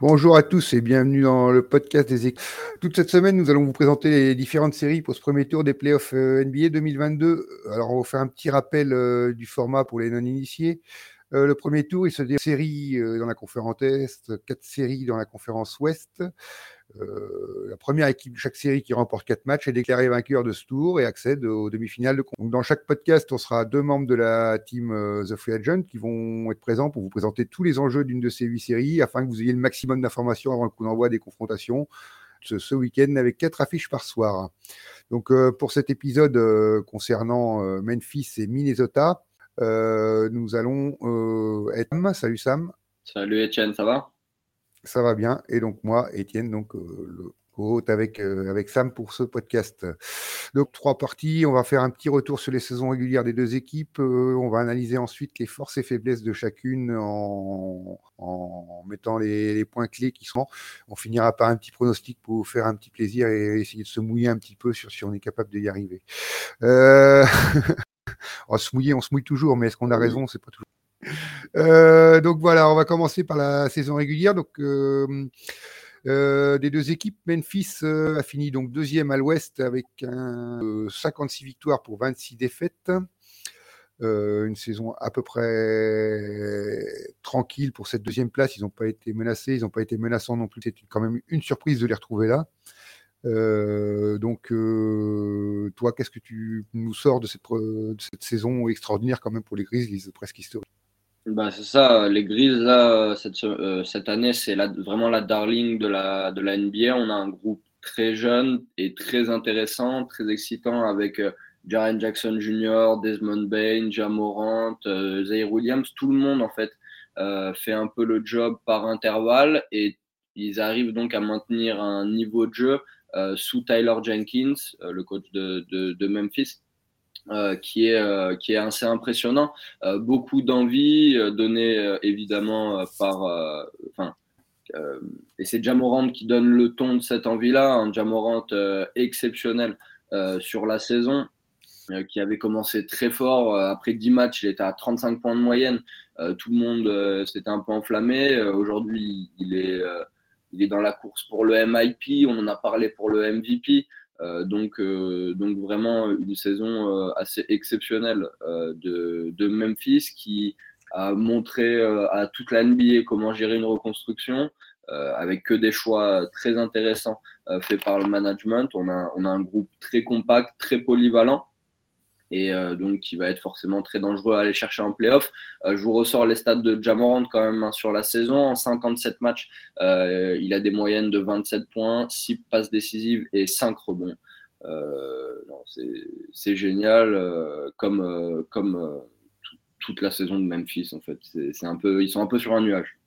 Bonjour à tous et bienvenue dans le podcast des équipes. Toute cette semaine, nous allons vous présenter les différentes séries pour ce premier tour des playoffs euh, NBA 2022. Alors, on va faire un petit rappel euh, du format pour les non-initiés. Euh, le premier tour, il se déroule dans la conférence Est, quatre séries dans la conférence Ouest. Euh, la première équipe de chaque série qui remporte quatre matchs est déclarée vainqueur de ce tour et accède aux demi-finales de Donc, Dans chaque podcast, on sera deux membres de la team euh, The Free Agent qui vont être présents pour vous présenter tous les enjeux d'une de ces huit séries afin que vous ayez le maximum d'informations avant le coup d'envoi des confrontations ce, week-end avec quatre affiches par soir. Donc euh, pour cet épisode concernant Memphis et Minnesota, nous allons être... Salut Sam. Salut Etienne, ça va? Ça va bien. Et donc moi, Étienne, donc euh, le hôte avec, euh, avec Sam pour ce podcast. Donc trois parties, on va faire un petit retour sur les saisons régulières des deux équipes. Euh, on va analyser ensuite les forces et faiblesses de chacune en, en mettant les, points clés qui sont. On finira par un petit pronostic pour vous faire un petit plaisir et essayer de se mouiller un petit peu sur si on est capable d'y arriver. on se mouiller, on se mouille toujours, mais est-ce qu'on a raison C'est pas toujours. Euh, donc voilà, on va commencer par la saison régulière. Donc euh, euh, des deux équipes, Memphis a fini donc deuxième à l'Ouest avec un, 56 victoires pour 26 défaites. une saison à peu près tranquille pour cette deuxième place. Ils n'ont pas été menacés, ils n'ont pas été menaçants non plus. C'est quand même une surprise de les retrouver là. donc, toi, qu'est-ce que tu nous sors de cette, de cette, saison extraordinaire quand même pour les Grizzlies, presque historique? Bah, c'est ça, les Grises, là, cette, euh, cette année, c'est vraiment la darling de la, de la NBA. On a un groupe très jeune et très intéressant, très excitant avec euh, Jaren Jackson Jr., Desmond Bain, Jamorant, euh, Zaire Williams. Tout le monde, en fait, euh, fait un peu le job par intervalle et ils arrivent donc à maintenir un niveau de jeu sous Tyler Jenkins, le coach de, de Memphis. Euh, qui, est, euh, qui est assez impressionnant. Euh, beaucoup d'envie donnée évidemment par. Enfin, et c'est Jamorant qui donne le ton de cette envie-là, un Jamorant exceptionnel sur la saison, qui avait commencé très fort. Après 10 matchs, il était à 35 points de moyenne. tout le monde s'était un peu enflammé. Aujourd'hui, il est, il est dans la course pour le MIP. On en a parlé pour le MVP. Euh, donc, euh, donc vraiment une saison euh, assez exceptionnelle de, de, Memphis qui a montré à toute la NBA comment gérer une reconstruction avec que des choix très intéressants faits par le management. On a, on a un groupe très compact, très polyvalent et euh, donc qui va être forcément très dangereux à aller chercher en playoff. Euh, je vous ressors les stats de Jamorant quand même hein, sur la saison. En 57 matchs, euh, il a des moyennes de 27 points, 6 passes décisives et 5 rebonds. c'est génial comme, comme toute la saison de Memphis en fait. C'est un peu, ils sont un peu sur un nuage.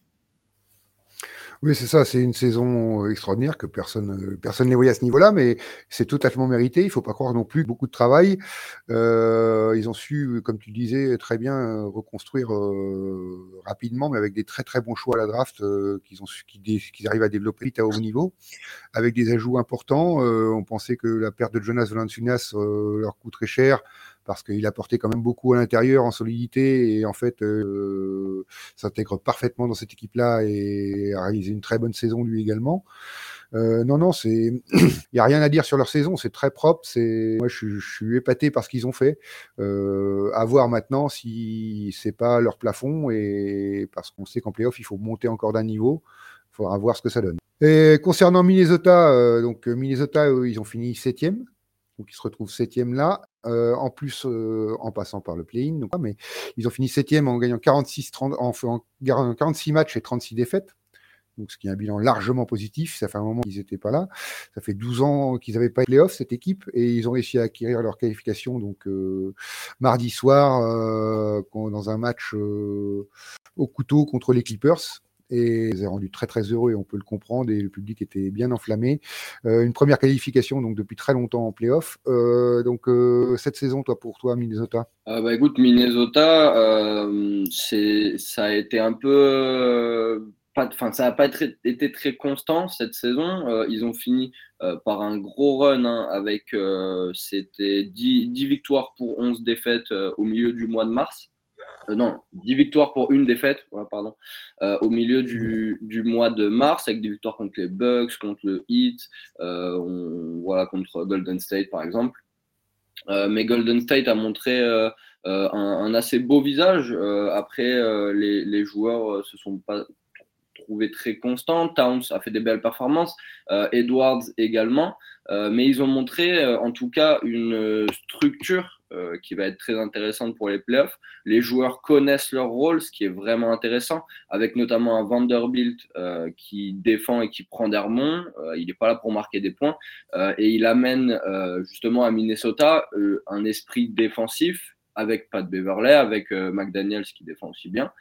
Oui, c'est ça, c'est une saison extraordinaire que personne personne ne voyait à ce niveau-là, mais c'est totalement mérité. Il faut pas croire non plus beaucoup de travail. Euh, ils ont su, comme tu disais, très bien reconstruire euh, rapidement, mais avec des très très bons choix à la draft euh, qu'ils ont qu'ils arrivent à développer à haut niveau, avec des ajouts importants. on pensait que la perte de Jonas Valanciunas leur coûterait cher parce qu'il apportait quand même beaucoup à l'intérieur en solidité et en fait euh, s'intègre parfaitement dans cette équipe-là et a réalisé une très bonne saison lui également. Euh, non, non, c'est, il y a rien à dire sur leur saison, c'est très propre. C'est, moi, je, suis épaté par ce qu'ils ont fait. Euh, à voir maintenant si c'est pas leur plafond et parce qu'on sait qu'en playoff, il faut monter encore d'un niveau. Il faudra voir ce que ça donne. Et concernant Minnesota, euh, donc Minnesota, ils ont fini septième donc ils se retrouvent septième là. Euh, en plus, euh, en passant par le play-in, mais ils ont fini septième en gagnant 46, 30, en, 46 matchs et 36 défaites. Donc, ce qui est un bilan largement positif. Ça fait un moment qu'ils n'étaient pas là. Ça fait 12 ans qu'ils n'avaient pas de playoff, cette équipe, et ils ont réussi à acquérir leur qualification. Donc, euh, mardi soir, dans un match au couteau contre les Clippers et ils ont rendu très très heureux et on peut le comprendre et le public était bien enflammé. Euh, une première qualification donc depuis très longtemps en playoff. Euh, donc euh, cette saison, toi pour toi Minnesota? Bah écoute Minnesota, ça a été un peu Enfin, ça n'a pas été très constant cette saison. ils ont fini par un gros run hein, avec c'était 10, 10, victoires pour 11 défaites au milieu du mois de mars. Non, 10 victoires pour une défaite, pardon, au milieu du, du, mois de mars, avec des victoires contre les Bucks, contre le Heat, voilà, contre Golden State par exemple. mais Golden State a montré un, un, assez beau visage. après, les, les, joueurs se sont pas trouvé très constant. Towns a fait des belles performances, euh, Edwards également, euh, mais ils ont montré euh, en tout cas une structure qui va être très intéressante pour les playoffs. Les joueurs connaissent leur rôle, ce qui est vraiment intéressant, avec notamment un Vanderbilt qui défend et qui prend des rebonds. il n'est pas là pour marquer des points et il amène justement à Minnesota un esprit défensif avec Pat Beverley, avec McDaniels qui défend aussi bien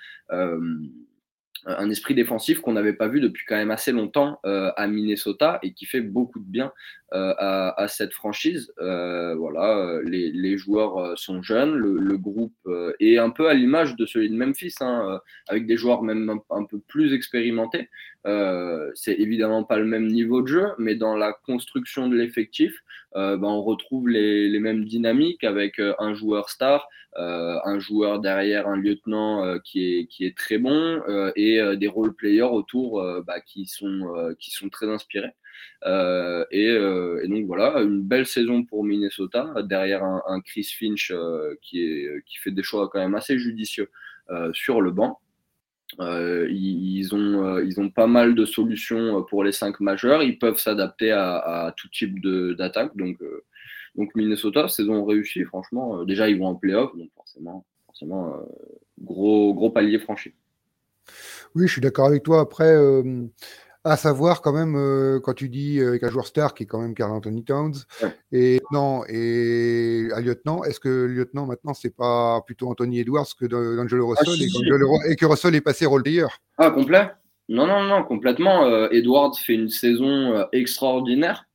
un esprit défensif qu'on n'avait pas vu depuis quand même assez longtemps euh, à Minnesota et qui fait beaucoup de bien euh, à, cette franchise. Euh, voilà, les, joueurs sont jeunes, le, groupe est un peu à l'image de celui de Memphis, hein, avec des joueurs même un, peu plus expérimentés. C'est évidemment pas le même niveau de jeu, mais dans la construction de l'effectif, ben, on retrouve les, mêmes dynamiques avec un joueur star, un joueur derrière, un lieutenant qui, est, très bon et des role players autour bah, qui, sont, très inspirés. Euh, euh, et, donc voilà, une belle saison pour Minnesota, derrière un, Chris Finch euh, qui fait des choix quand même assez judicieux sur le banc. Ils, ont, ils ont pas mal de solutions pour les cinq majeurs. Ils peuvent s'adapter à, tout type d'attaque. Donc, donc Minnesota, saison réussie, franchement. déjà, ils vont en playoff, donc forcément, forcément gros, gros palier franchi. Oui, je suis d'accord avec toi. Après, à savoir quand même, euh, quand tu dis avec un joueur star qui est quand même Carl Anthony Towns, et non, et un lieutenant, est-ce que le lieutenant maintenant c'est pas plutôt Anthony Edwards que d'Angelo ah, Russell et, que Russell est passé role player? Ah, complet? Non, non, non, complètement. Euh, Edwards fait une saison euh, extraordinaire.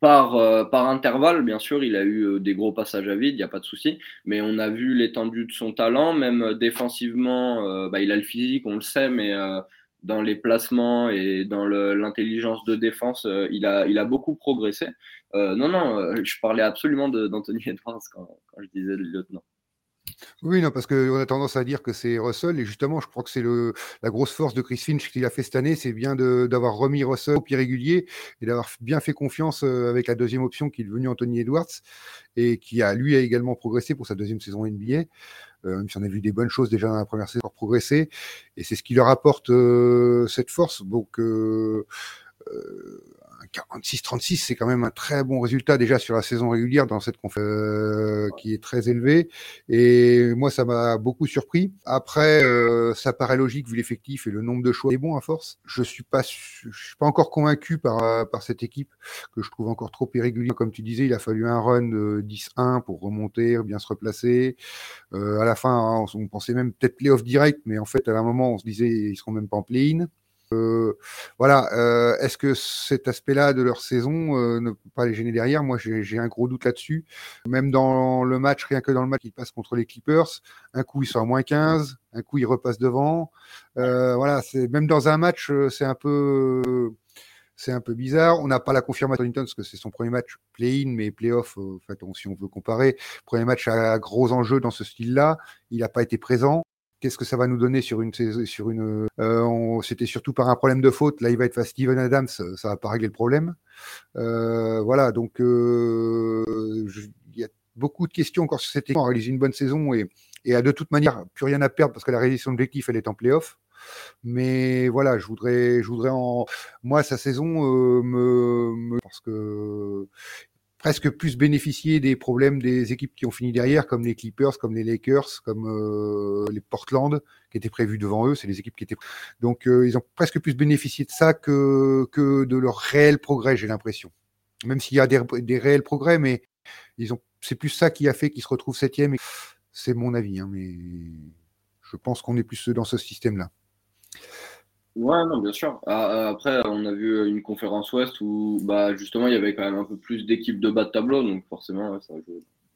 Par, par, intervalle, bien sûr, il a eu des gros passages à vide, il n'y a pas de souci, mais on a vu l'étendue de son talent, même défensivement, bah, il a le physique, on le sait, mais dans les placements et dans l'intelligence de défense, euh, il, a, beaucoup progressé. Euh, non, non, euh, je parlais absolument d'Anthony Edwards quand, quand, je disais le lieutenant. Oui, non, parce qu'on a tendance à dire que c'est Russell, et justement, je crois que c'est la grosse force de Chris Finch qu'il a fait cette année, c'est bien d'avoir remis Russell au pied régulier et d'avoir bien fait confiance avec la deuxième option qui est devenue Anthony Edwards, et qui a lui a également progressé pour sa deuxième saison NBA. Euh, même si on a vu des bonnes choses déjà dans la première saison pour progresser. Et c'est ce qui leur apporte euh, cette force. Donc, euh, 46-36, c'est quand même un très bon résultat déjà sur la saison régulière dans cette conférence euh, qui est très élevée. Et moi, ça m'a beaucoup surpris. Après, euh, ça paraît logique vu l'effectif et le nombre de choix est bon à force. Je suis pas, je suis pas encore convaincu par euh, par cette équipe que je trouve encore trop irrégulière. Comme tu disais, il a fallu un run de 10-1 pour remonter, bien se replacer. à la fin, on pensait même peut-être playoff direct, mais en fait, à un moment, on se disait ils seront même pas en play-in. Euh, voilà, euh, est-ce que cet aspect-là de leur saison euh, ne peut pas les gêner derrière? Moi, j'ai un gros doute là-dessus. Même dans le match, rien que dans le match, ils passent contre les Clippers. Un coup, ils sont à moins 15, un coup, ils repassent devant. voilà, c'est même dans un match, c'est un peu c'est un peu bizarre. On n'a pas la confirmation parce que c'est son premier match play-in, mais play-off, en fait, si on veut comparer. Premier match à gros enjeux dans ce style-là. Il n'a pas été présent. Qu'est-ce que ça va nous donner sur une sur une euh, C'était surtout par un problème de faute. Là, il va être face Steven Adams, ça va pas régler le problème. Euh, voilà, donc euh, il y a beaucoup de questions encore sur cette équipe. On réalise une bonne saison et, et de toute manière plus rien à perdre parce que la réalisation de l'objectif, elle est en playoff. Mais voilà, je voudrais, je voudrais en moi sa saison me, me, parce que presque plus bénéficier des problèmes des équipes qui ont fini derrière, comme les Clippers, comme les Lakers, comme euh, les Portland, qui étaient prévus devant eux. C'est les équipes qui étaient. Donc, euh, ils ont presque plus bénéficié de ça que, que de leur réel progrès, j'ai l'impression. Même s'il y a des, réels progrès, mais ils ont. C'est plus ça qui a fait qu'ils se retrouvent septième. C'est mon avis, hein, mais je pense qu'on est plus dans ce système-là. Ouais, non, bien sûr. Ah, ah, après, on a vu une conférence Ouest où bah, justement il y avait quand même un peu plus d'équipes de bas de tableau, donc forcément, ça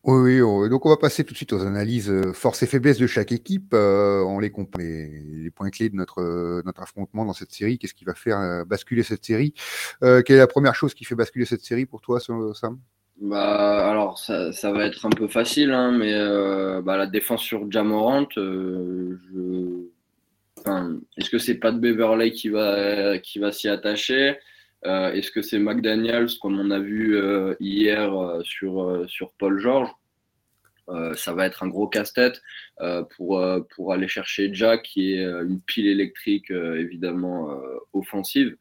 Oui, oui, donc on va passer tout de suite aux analyses euh, forces et faiblesses de chaque équipe. Euh, on les compare les, points clés de notre, euh, notre affrontement dans cette série. Qu'est-ce qui va faire basculer cette série Quelle est la première chose qui fait basculer cette série pour toi, Sam? Bah, alors, ça, ça, va être un peu facile, hein, mais euh, bah, la défense sur Jamorant, euh, je... est-ce que c'est de Beverley qui va, s'y attacher? Euh, Est-ce que c'est McDaniels, comme on a vu euh, hier euh, sur, Paul George? Ça va être un gros casse-tête pour, aller chercher Jack, qui est une pile électrique évidemment offensive.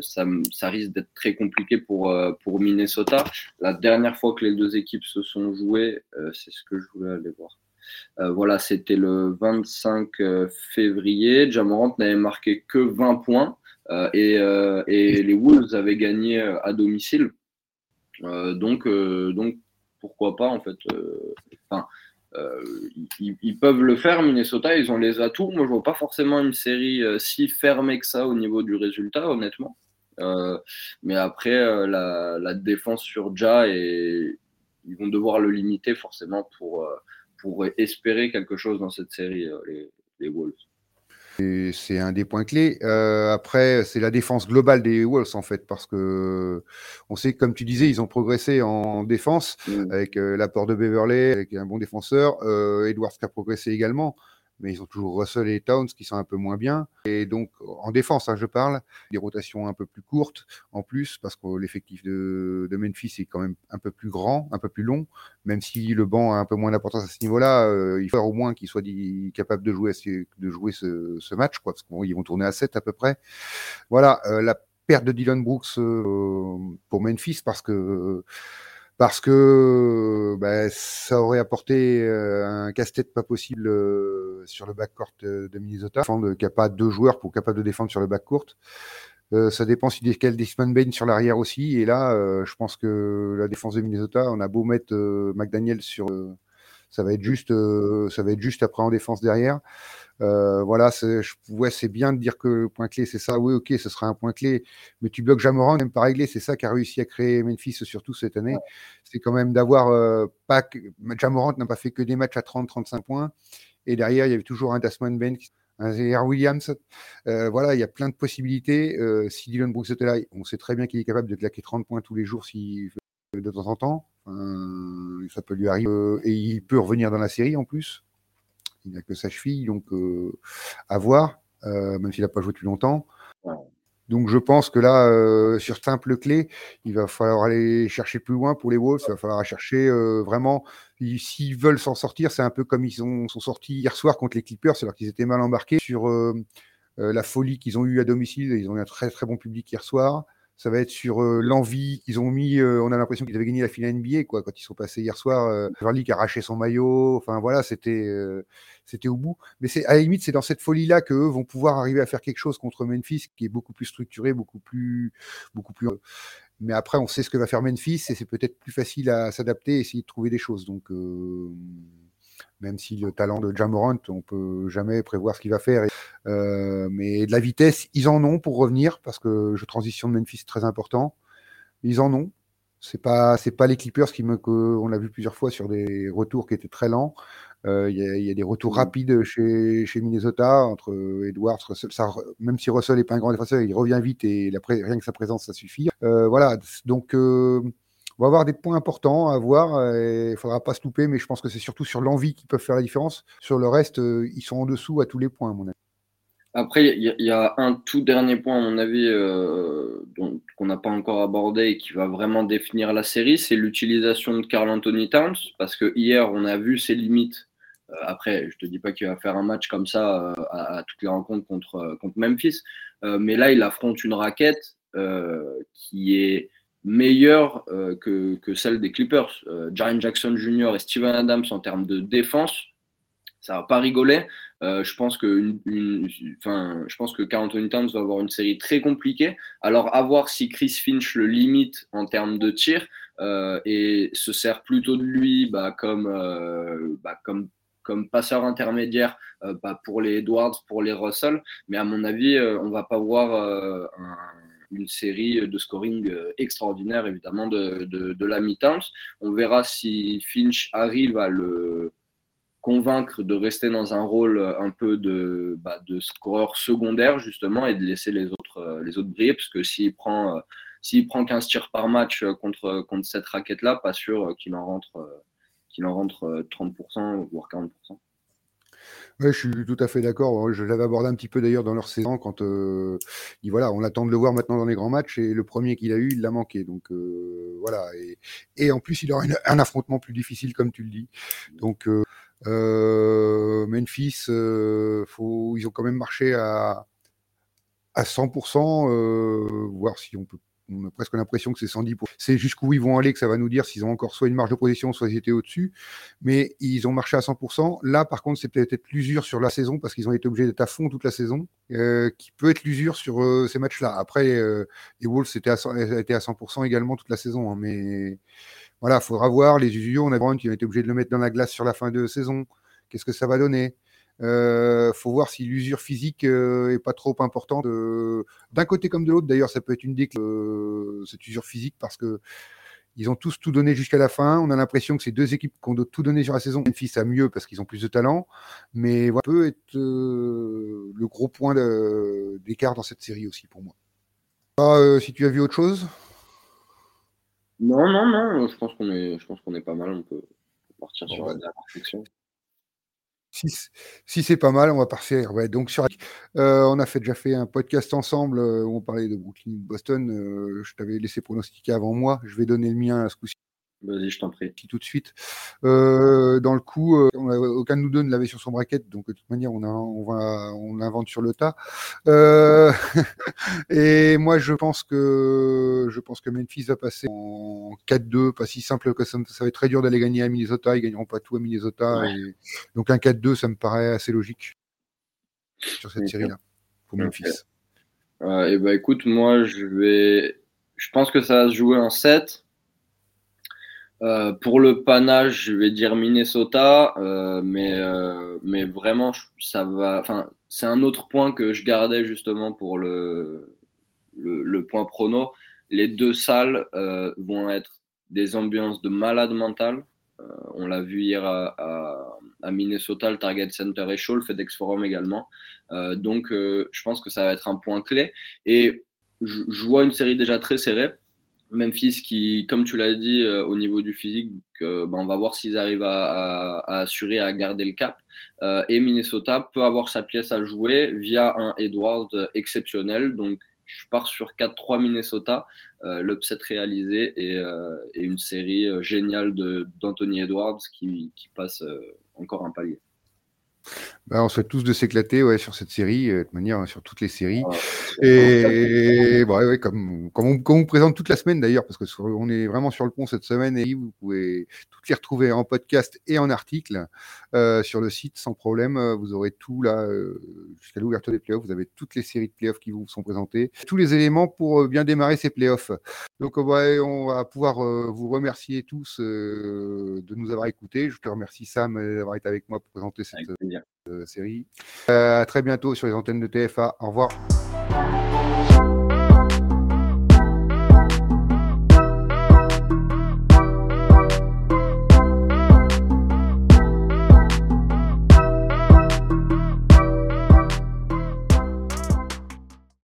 Ça, risque d'être très compliqué pour, Minnesota. La dernière fois que les deux équipes se sont jouées, c'est ce que je voulais aller voir. Voilà, c'était le 25 février. Jamorant n'avait marqué que 20 points et, et, les Wolves avaient gagné à domicile. donc, donc, pourquoi pas en fait. Enfin, euh, ils, peuvent le faire, Minnesota, ils ont les atouts. Moi, je vois pas forcément une série euh, si fermée que ça au niveau du résultat, honnêtement. Euh, mais après, la, défense sur Ja, et ils vont devoir le limiter forcément pour, pour espérer quelque chose dans cette série, les, les Wolves. C'est un des points clés. Euh, après, c'est la défense globale des Wolves, en fait, parce que on sait, comme tu disais, ils ont progressé en défense mm. avec euh, l'apport de Beverley, avec un bon défenseur. Euh, Edwards qui a progressé également mais ils ont toujours Russell et Towns qui sont un peu moins bien. Et donc, en défense, hein, je parle, des rotations un peu plus courtes en plus, parce que l'effectif de, Memphis est quand même un peu plus grand, un peu plus long, même si le banc a un peu moins d'importance à ce niveau-là, euh, il faut au moins qu'ils soient capables de jouer, de jouer ce, match, quoi, parce qu'ils vont tourner à 7 à peu près. Voilà, euh, la perte de Dylan Brooks euh, pour Memphis, parce que parce que bah, ça aurait apporté euh, un casse-tête pas possible euh, sur le backcourt de, de Minnesota, qu'il n'y a pas deux joueurs pour capables de défendre sur le backcourt. Euh, ça dépend si quel Disman Bain sur l'arrière aussi. Et là, euh, je pense que la défense de Minnesota, on a beau mettre McDaniel sur, ça va être juste, ça va être juste après en défense derrière. Euh, voilà, c'est bien de dire que le point clé, c'est ça. Oui, ok, ce sera un point clé. Mais tu bloques Jamoran, même pas réglé. C'est ça qui a réussi à créer Memphis, surtout cette année. C'est quand même d'avoir euh, pas Jamorant n'a pas fait que des matchs à 30-35 points. Et derrière, il y avait toujours un Dasman Ben, un Zéhar Williams. Euh, voilà, il y a plein de possibilités. si Dylan Brooks était là, on sait très bien qu'il est capable de claquer 30 points tous les jours si, de temps en temps. Ça peut lui arriver. et il peut revenir dans la série en plus il n'a que sa cheville, donc euh, à voir, euh, même s'il n'a pas joué depuis longtemps. Donc je pense que là, euh, sur simple clé, il va falloir aller chercher plus loin pour les Wolves. Il va falloir chercher vraiment, s'ils veulent s'en sortir, c'est un peu comme ils sont, sont sortis hier soir contre les Clippers, alors qu'ils étaient mal embarqués sur la folie qu'ils ont eue à domicile. Ils ont eu un très très bon public hier soir ça va être sur euh, l'envie. Ils ont mis, euh, on a l'impression qu'ils avaient gagné la finale NBA quoi, quand ils sont passés hier soir. Euh, qui a arraché son maillot. Enfin voilà, c'était euh, c'était au bout. Mais c'est à la limite, c'est dans cette folie-là qu'eux vont pouvoir arriver à faire quelque chose contre Memphis, qui est beaucoup plus structuré, beaucoup plus, beaucoup plus. Mais après, on sait ce que va faire Memphis et c'est peut-être plus facile à s'adapter et essayer de trouver des choses. Donc même si le talent de Jamorant, on peut jamais prévoir ce qu'il va faire. Mais de la vitesse, ils en ont pour revenir parce que je transition de Memphis très important. Ils en ont. C'est pas c'est pas les Clippers qui me on l'a vu plusieurs fois sur des retours qui étaient très lents. Euh, il y, a des retours mm. rapides chez, chez Minnesota entre Edwards, Russell, ça, même si Russell n'est pas un grand défenseur, il revient vite et rien que sa présence ça suffit. Euh, voilà, donc on va avoir des points importants à voir. Euh, il ne faudra pas se louper, mais je pense que c'est surtout sur l'envie qui peuvent faire la différence. Sur le reste, euh, ils sont en dessous à tous les points, à mon avis. Après, il y, a un tout dernier point, à mon avis, euh, qu'on n'a pas encore abordé et qui va vraiment définir la série, c'est l'utilisation de Carl Anthony Towns, parce que hier, on a vu ses limites. après, je te dis pas qu'il va faire un match comme ça à, toutes les rencontres contre, contre Memphis, mais là, il affronte une raquette qui est meilleure euh, que, que, celle des Clippers. Euh, Jaren Jackson Jr. et Steven Adams en termes de défense, ça va pas rigoler. Euh, je pense que une, je Towns va avoir une série très compliquée. Alors à voir si Chris Finch le limite en termes de tir euh, et se sert plutôt de lui bah, comme, euh, bah, passeur intermédiaire bah, pour les Edwards, pour les Russell. Mais à mon avis, on va pas voir un une série de scoring extraordinaire, évidemment, de, de, de la mi-temps. On verra si Finch arrive à le convaincre de rester dans un rôle un peu de, bah, de scoreur secondaire, justement, et de laisser les autres, euh, les autres briller, parce que s'il prend s'il prend 15 tirs par match contre, contre cette raquette-là, pas sûr qu'il en rentre, qu'il en rentre 30%, voire 40%. Ouais, je suis tout à fait d'accord. Je l'avais abordé un petit peu d'ailleurs dans leur saison quand euh, voilà, on attend de le voir maintenant dans les grands matchs et le premier qu'il a eu, il l'a manqué. Donc euh, voilà. Et, et, en plus, il aura un affrontement plus difficile, comme tu le dis. Donc euh, euh Memphis, euh, ils ont quand même marché à à 100%, euh, voir si on peut on a presque l'impression que c'est 110 C'est jusqu'où ils vont aller que ça va nous dire s'ils ont encore soit une marge de position, soit ils étaient au-dessus. Mais ils ont marché à 100%. Là, par contre, c'est peut-être l'usure sur la saison parce qu'ils ont été obligés d'être à fond toute la saison, euh, qui peut être l'usure sur euh, ces matchs-là. Après, euh, les Wolves étaient à, 100, étaient à 100% également toute la saison. Hein, mais voilà, il faudra voir. Les usures, on a Brown qui a été obligé de le mettre dans la glace sur la fin de saison. Qu'est-ce que ça va donner? Euh, faut voir si l'usure physique euh, est pas trop importante euh, d'un côté comme de l'autre. D'ailleurs, ça peut être une déclare euh, cette usure physique parce que ils ont tous tout donné jusqu'à la fin. On a l'impression que ces deux équipes qui ont tout donné sur la saison, Memphis a mieux parce qu'ils ont plus de talent, mais voilà, peut être le gros point d'écart dans cette série aussi pour moi. Si tu as vu autre chose? Non, non, non. Je pense qu'on est, je pense qu'on est pas mal. On peut partir sur la réflexion. Si, si c'est pas mal, on va partir. Ouais, donc sur, euh, on a fait, déjà fait un podcast ensemble euh, où on parlait de Brooklyn, Boston. Euh, je t'avais laissé pronostiquer avant moi. Je vais donner le mien à ce coup-ci. Vas-y, je t'en prie. Tout de suite. Euh, dans le coup, euh, on a, aucun de nous deux ne l'avait sur son bracket, donc de toute manière, on, a, on, va, on l'invente sur le tas. Euh, et moi, je pense que je pense que Memphis va passer en 4-2, pas si simple que ça. Ça va être très dur d'aller gagner à Minnesota. Ils gagneront pas tout à Minnesota. Ouais. Et, donc un 4-2, ça me paraît assez logique sur cette série-là pour Memphis. Et bah écoute, moi, je vais, je pense que ça va se jouer en 7. Euh, pour le panache, je vais dire Minnesota, euh, mais, euh, mais vraiment, ça va. Enfin, c'est un autre point que je gardais justement pour le, le, le point prono. Les deux salles euh, vont être des ambiances de malade mental. Euh, on l'a vu hier à, à, à, Minnesota, le Target Center est chaud, le FedEx Forum également. donc, je pense que ça va être un point clé. Et je, je vois une série déjà très serrée Memphis qui, comme tu l'as dit, euh, au niveau du physique, euh, ben, on va voir s'ils arrivent à, à, assurer, à garder le cap. Euh, et Minnesota peut avoir sa pièce à jouer via un Edward exceptionnel. Donc, je pars sur 4-3 Minnesota, euh, l'upset réalisé et, une série géniale d'Anthony Edwards qui passe encore un palier. Bah, on souhaite tous de s'éclater ouais, sur cette série, euh, de manière sur toutes les séries. Oh, et bon, ouais, comme, comme, on, comme, on, présente toute la semaine d'ailleurs, parce que sur, on est vraiment sur le pont cette semaine et vous pouvez toutes les retrouver en podcast et en article euh, sur le site sans problème. Vous aurez tout là euh, jusqu'à l'ouverture des playoffs. Vous avez toutes les séries de playoffs qui vous sont présentées, tous les éléments pour euh, bien démarrer ces playoffs. Donc ouais, on va pouvoir euh, vous remercier tous de nous avoir écoutés. Je te remercie Sam d'avoir été avec moi pour présenter cette série. Euh, à très bientôt sur les antennes de TFA. Au revoir.